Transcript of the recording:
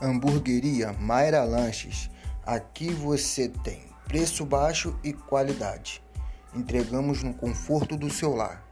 Hamburgueria Mayra Lanches. Aqui você tem preço baixo e qualidade. Entregamos no conforto do seu lar.